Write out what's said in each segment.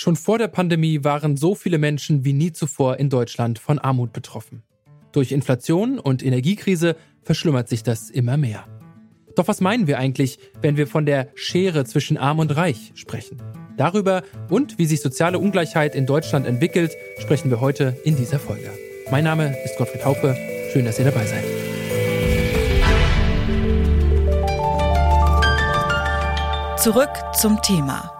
Schon vor der Pandemie waren so viele Menschen wie nie zuvor in Deutschland von Armut betroffen. Durch Inflation und Energiekrise verschlimmert sich das immer mehr. Doch was meinen wir eigentlich, wenn wir von der Schere zwischen Arm und Reich sprechen? Darüber und wie sich soziale Ungleichheit in Deutschland entwickelt, sprechen wir heute in dieser Folge. Mein Name ist Gottfried Haupe. Schön, dass ihr dabei seid. Zurück zum Thema.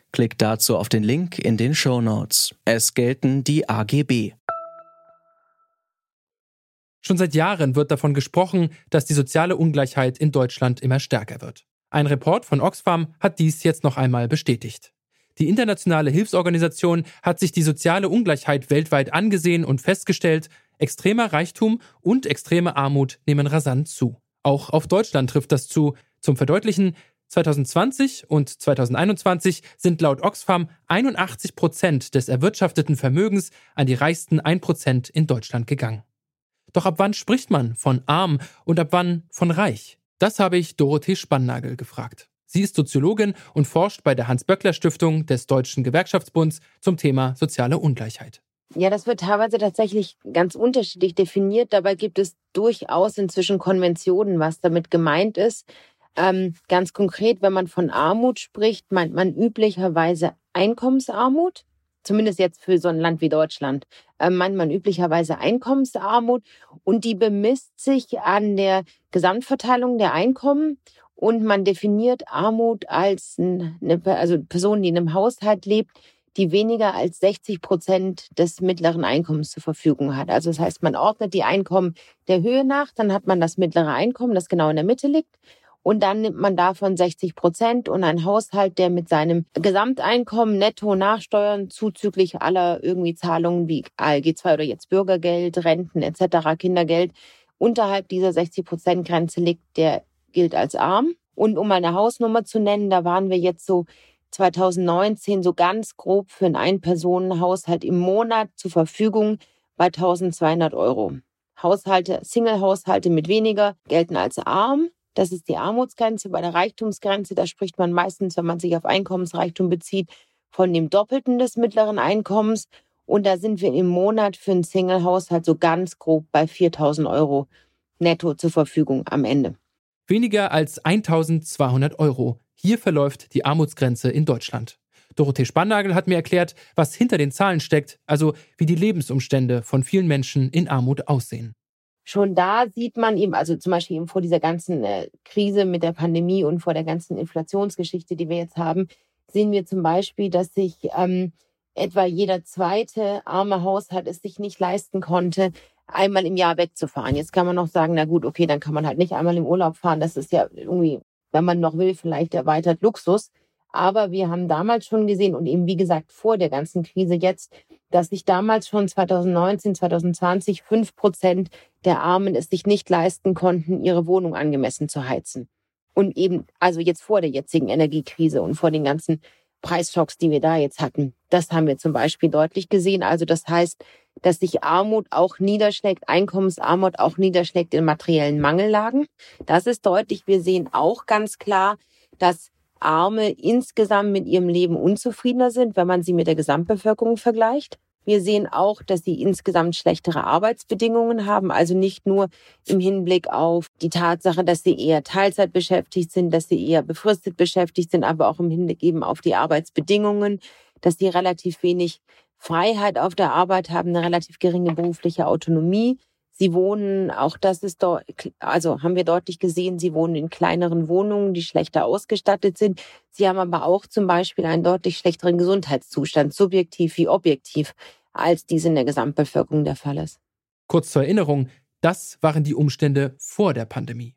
Klickt dazu auf den Link in den Show Notes. Es gelten die AGB. Schon seit Jahren wird davon gesprochen, dass die soziale Ungleichheit in Deutschland immer stärker wird. Ein Report von Oxfam hat dies jetzt noch einmal bestätigt. Die internationale Hilfsorganisation hat sich die soziale Ungleichheit weltweit angesehen und festgestellt, extremer Reichtum und extreme Armut nehmen rasant zu. Auch auf Deutschland trifft das zu. Zum Verdeutlichen, 2020 und 2021 sind laut Oxfam 81 Prozent des erwirtschafteten Vermögens an die reichsten 1 Prozent in Deutschland gegangen. Doch ab wann spricht man von arm und ab wann von reich? Das habe ich Dorothee Spannagel gefragt. Sie ist Soziologin und forscht bei der Hans-Böckler-Stiftung des Deutschen Gewerkschaftsbunds zum Thema soziale Ungleichheit. Ja, das wird teilweise tatsächlich ganz unterschiedlich definiert. Dabei gibt es durchaus inzwischen Konventionen, was damit gemeint ist. Ähm, ganz konkret, wenn man von Armut spricht, meint man üblicherweise Einkommensarmut, zumindest jetzt für so ein Land wie Deutschland, äh, meint man üblicherweise Einkommensarmut und die bemisst sich an der Gesamtverteilung der Einkommen und man definiert Armut als eine also Person, die in einem Haushalt lebt, die weniger als 60 Prozent des mittleren Einkommens zur Verfügung hat. Also das heißt, man ordnet die Einkommen der Höhe nach, dann hat man das mittlere Einkommen, das genau in der Mitte liegt. Und dann nimmt man davon 60 Prozent und ein Haushalt, der mit seinem Gesamteinkommen netto nachsteuern, zuzüglich aller irgendwie Zahlungen wie ALG2 oder jetzt Bürgergeld, Renten etc., Kindergeld, unterhalb dieser 60 Prozent Grenze liegt, der gilt als arm. Und um mal eine Hausnummer zu nennen, da waren wir jetzt so 2019 so ganz grob für einen Ein-Personen-Haushalt im Monat zur Verfügung bei 1200 Euro. Haushalte, Single-Haushalte mit weniger gelten als arm. Das ist die Armutsgrenze. Bei der Reichtumsgrenze, da spricht man meistens, wenn man sich auf Einkommensreichtum bezieht, von dem Doppelten des mittleren Einkommens. Und da sind wir im Monat für einen Single-Haushalt so ganz grob bei 4000 Euro netto zur Verfügung am Ende. Weniger als 1200 Euro. Hier verläuft die Armutsgrenze in Deutschland. Dorothee Spannagel hat mir erklärt, was hinter den Zahlen steckt, also wie die Lebensumstände von vielen Menschen in Armut aussehen schon da sieht man eben, also zum Beispiel eben vor dieser ganzen äh, Krise mit der Pandemie und vor der ganzen Inflationsgeschichte, die wir jetzt haben, sehen wir zum Beispiel, dass sich ähm, etwa jeder zweite arme Haushalt es sich nicht leisten konnte, einmal im Jahr wegzufahren. Jetzt kann man noch sagen, na gut, okay, dann kann man halt nicht einmal im Urlaub fahren. Das ist ja irgendwie, wenn man noch will, vielleicht erweitert Luxus. Aber wir haben damals schon gesehen und eben wie gesagt vor der ganzen Krise jetzt, dass sich damals schon 2019, 2020 fünf Prozent der Armen es sich nicht leisten konnten, ihre Wohnung angemessen zu heizen. Und eben, also jetzt vor der jetzigen Energiekrise und vor den ganzen Preisschocks, die wir da jetzt hatten. Das haben wir zum Beispiel deutlich gesehen. Also das heißt, dass sich Armut auch niederschlägt, Einkommensarmut auch niederschlägt in materiellen Mangellagen. Das ist deutlich. Wir sehen auch ganz klar, dass Arme insgesamt mit ihrem Leben unzufriedener sind, wenn man sie mit der Gesamtbevölkerung vergleicht. Wir sehen auch, dass sie insgesamt schlechtere Arbeitsbedingungen haben, also nicht nur im Hinblick auf die Tatsache, dass sie eher Teilzeit beschäftigt sind, dass sie eher befristet beschäftigt sind, aber auch im Hinblick eben auf die Arbeitsbedingungen, dass sie relativ wenig Freiheit auf der Arbeit haben, eine relativ geringe berufliche Autonomie. Sie wohnen, auch das ist dort, also haben wir deutlich gesehen, sie wohnen in kleineren Wohnungen, die schlechter ausgestattet sind. Sie haben aber auch zum Beispiel einen deutlich schlechteren Gesundheitszustand, subjektiv wie objektiv, als dies in der Gesamtbevölkerung der Fall ist. Kurz zur Erinnerung, das waren die Umstände vor der Pandemie.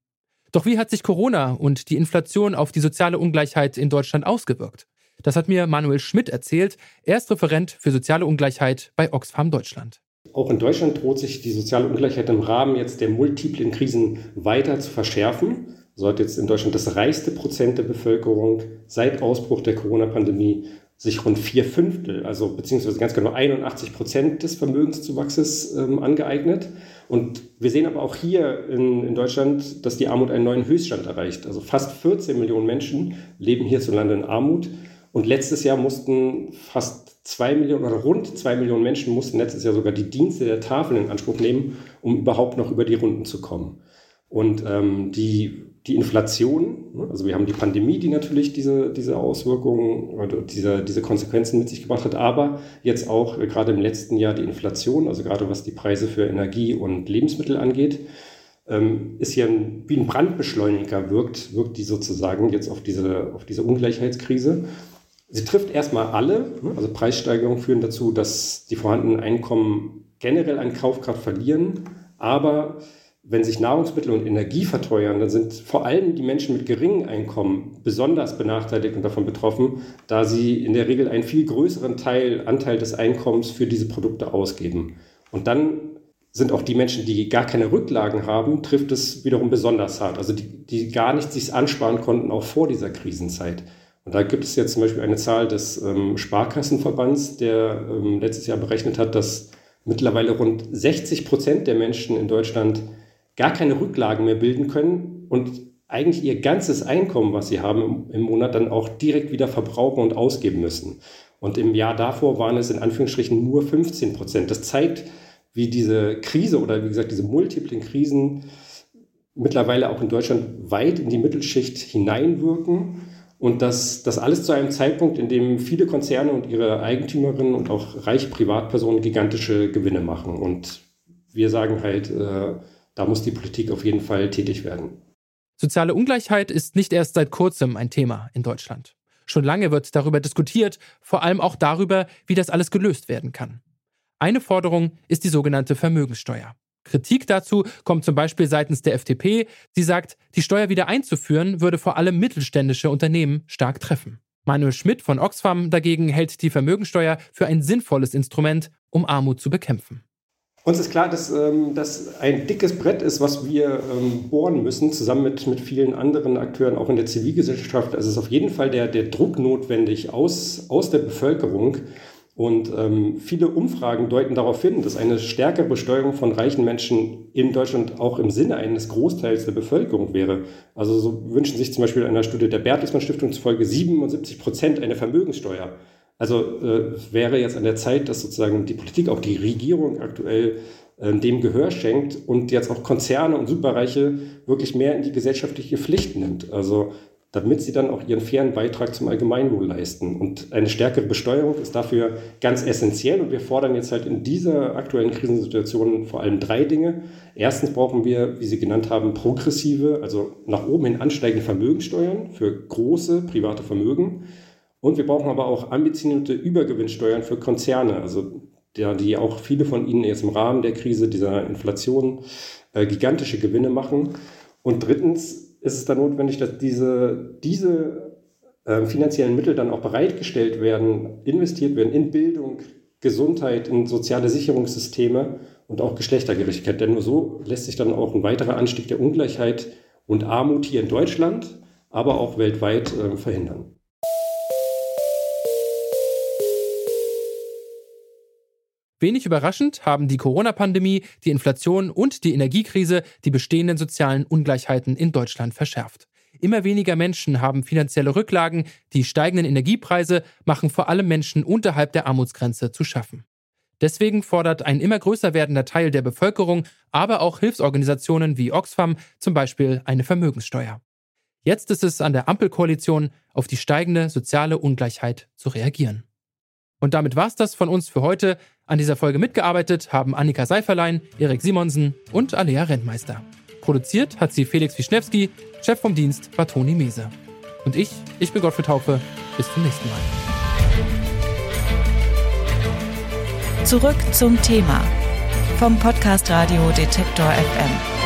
Doch wie hat sich Corona und die Inflation auf die soziale Ungleichheit in Deutschland ausgewirkt? Das hat mir Manuel Schmidt erzählt. Er ist Referent für soziale Ungleichheit bei Oxfam Deutschland. Auch in Deutschland droht sich die soziale Ungleichheit im Rahmen jetzt der multiplen Krisen weiter zu verschärfen. So hat jetzt in Deutschland das reichste Prozent der Bevölkerung seit Ausbruch der Corona-Pandemie sich rund vier Fünftel, also beziehungsweise ganz genau 81 Prozent des Vermögenszuwachses ähm, angeeignet. Und wir sehen aber auch hier in, in, Deutschland, dass die Armut einen neuen Höchststand erreicht. Also fast 14 Millionen Menschen leben hierzulande in Armut. Und letztes Jahr mussten fast zwei Millionen oder rund zwei Millionen Menschen mussten letztes Jahr sogar die Dienste der Tafel in Anspruch nehmen, um überhaupt noch über die Runden zu kommen. Und ähm, die die Inflation, ne, also wir haben die Pandemie, die natürlich diese, diese Auswirkungen oder diese, diese Konsequenzen mit sich gebracht hat, aber jetzt auch äh, gerade im letzten Jahr die Inflation, also gerade was die Preise für Energie und Lebensmittel angeht, ähm, ist hier ein, wie ein Brandbeschleuniger wirkt, wirkt die sozusagen jetzt auf diese, auf diese Ungleichheitskrise. Sie trifft erstmal alle, also Preissteigerungen führen dazu, dass die vorhandenen Einkommen generell an Kaufkraft verlieren, aber wenn sich Nahrungsmittel und Energie verteuern, dann sind vor allem die Menschen mit geringen Einkommen besonders benachteiligt und davon betroffen, da sie in der Regel einen viel größeren Teil, Anteil des Einkommens für diese Produkte ausgeben. Und dann sind auch die Menschen, die gar keine Rücklagen haben, trifft es wiederum besonders hart. Also die, die gar nicht sich ansparen konnten, auch vor dieser Krisenzeit. Und da gibt es jetzt zum Beispiel eine Zahl des ähm, Sparkassenverbands, der ähm, letztes Jahr berechnet hat, dass mittlerweile rund 60 Prozent der Menschen in Deutschland gar keine Rücklagen mehr bilden können und eigentlich ihr ganzes Einkommen, was sie haben im, Monat, dann auch direkt wieder verbrauchen und ausgeben müssen. Und im Jahr davor waren es in Anführungsstrichen nur 15 Prozent. Das zeigt, wie diese Krise oder wie gesagt diese multiplen Krisen mittlerweile auch in Deutschland weit in die Mittelschicht hineinwirken und dass das alles zu einem Zeitpunkt, in dem viele Konzerne und ihre Eigentümerinnen und auch reiche Privatpersonen gigantische Gewinne machen. Und wir sagen halt, äh, da muss die Politik auf jeden Fall tätig werden. Soziale Ungleichheit ist nicht erst seit kurzem ein Thema in Deutschland. Schon lange wird darüber diskutiert, vor allem auch darüber, wie das alles gelöst werden kann. Eine Forderung ist die sogenannte Vermögenssteuer. Kritik dazu kommt zum Beispiel seitens der FDP. Sie sagt, die Steuer wieder einzuführen würde vor allem mittelständische Unternehmen stark treffen. Manuel Schmidt von Oxfam dagegen hält die Vermögensteuer für ein sinnvolles Instrument, um Armut zu bekämpfen. Uns ist klar, dass ähm, das ein dickes Brett ist, was wir ähm, bohren müssen, zusammen mit, mit vielen anderen Akteuren, auch in der Zivilgesellschaft. Also es ist auf jeden Fall der, der Druck notwendig aus, aus der Bevölkerung. Und ähm, viele Umfragen deuten darauf hin, dass eine stärkere Besteuerung von reichen Menschen in Deutschland auch im Sinne eines Großteils der Bevölkerung wäre. Also so wünschen sich zum Beispiel einer Studie der Bertelsmann Stiftung zufolge 77 Prozent eine Vermögenssteuer. Also äh, wäre jetzt an der Zeit, dass sozusagen die Politik, auch die Regierung aktuell äh, dem Gehör schenkt und jetzt auch Konzerne und Superreiche wirklich mehr in die gesellschaftliche Pflicht nimmt. Also damit sie dann auch ihren fairen Beitrag zum Allgemeinwohl leisten. Und eine stärkere Besteuerung ist dafür ganz essentiell. Und wir fordern jetzt halt in dieser aktuellen Krisensituation vor allem drei Dinge. Erstens brauchen wir, wie Sie genannt haben, progressive, also nach oben hin ansteigende Vermögenssteuern für große private Vermögen. Und wir brauchen aber auch ambitionierte Übergewinnsteuern für Konzerne, also der, die auch viele von ihnen jetzt im Rahmen der Krise, dieser Inflation, äh, gigantische Gewinne machen. Und drittens ist es dann notwendig, dass diese, diese äh, finanziellen Mittel dann auch bereitgestellt werden, investiert werden in Bildung, Gesundheit, in soziale Sicherungssysteme und auch Geschlechtergerechtigkeit. Denn nur so lässt sich dann auch ein weiterer Anstieg der Ungleichheit und Armut hier in Deutschland, aber auch weltweit äh, verhindern. Wenig überraschend haben die Corona-Pandemie, die Inflation und die Energiekrise die bestehenden sozialen Ungleichheiten in Deutschland verschärft. Immer weniger Menschen haben finanzielle Rücklagen, die steigenden Energiepreise machen vor allem Menschen unterhalb der Armutsgrenze zu schaffen. Deswegen fordert ein immer größer werdender Teil der Bevölkerung, aber auch Hilfsorganisationen wie Oxfam zum Beispiel eine Vermögenssteuer. Jetzt ist es an der Ampelkoalition, auf die steigende soziale Ungleichheit zu reagieren. Und damit war's das von uns für heute. An dieser Folge mitgearbeitet haben Annika Seiferlein, Erik Simonsen und Alea Rentmeister. Produziert hat sie Felix Wischnewski, Chef vom Dienst war Toni Mese. Und ich, ich bin Gottfried Taufe. Bis zum nächsten Mal. Zurück zum Thema vom Podcast Radio Detektor FM.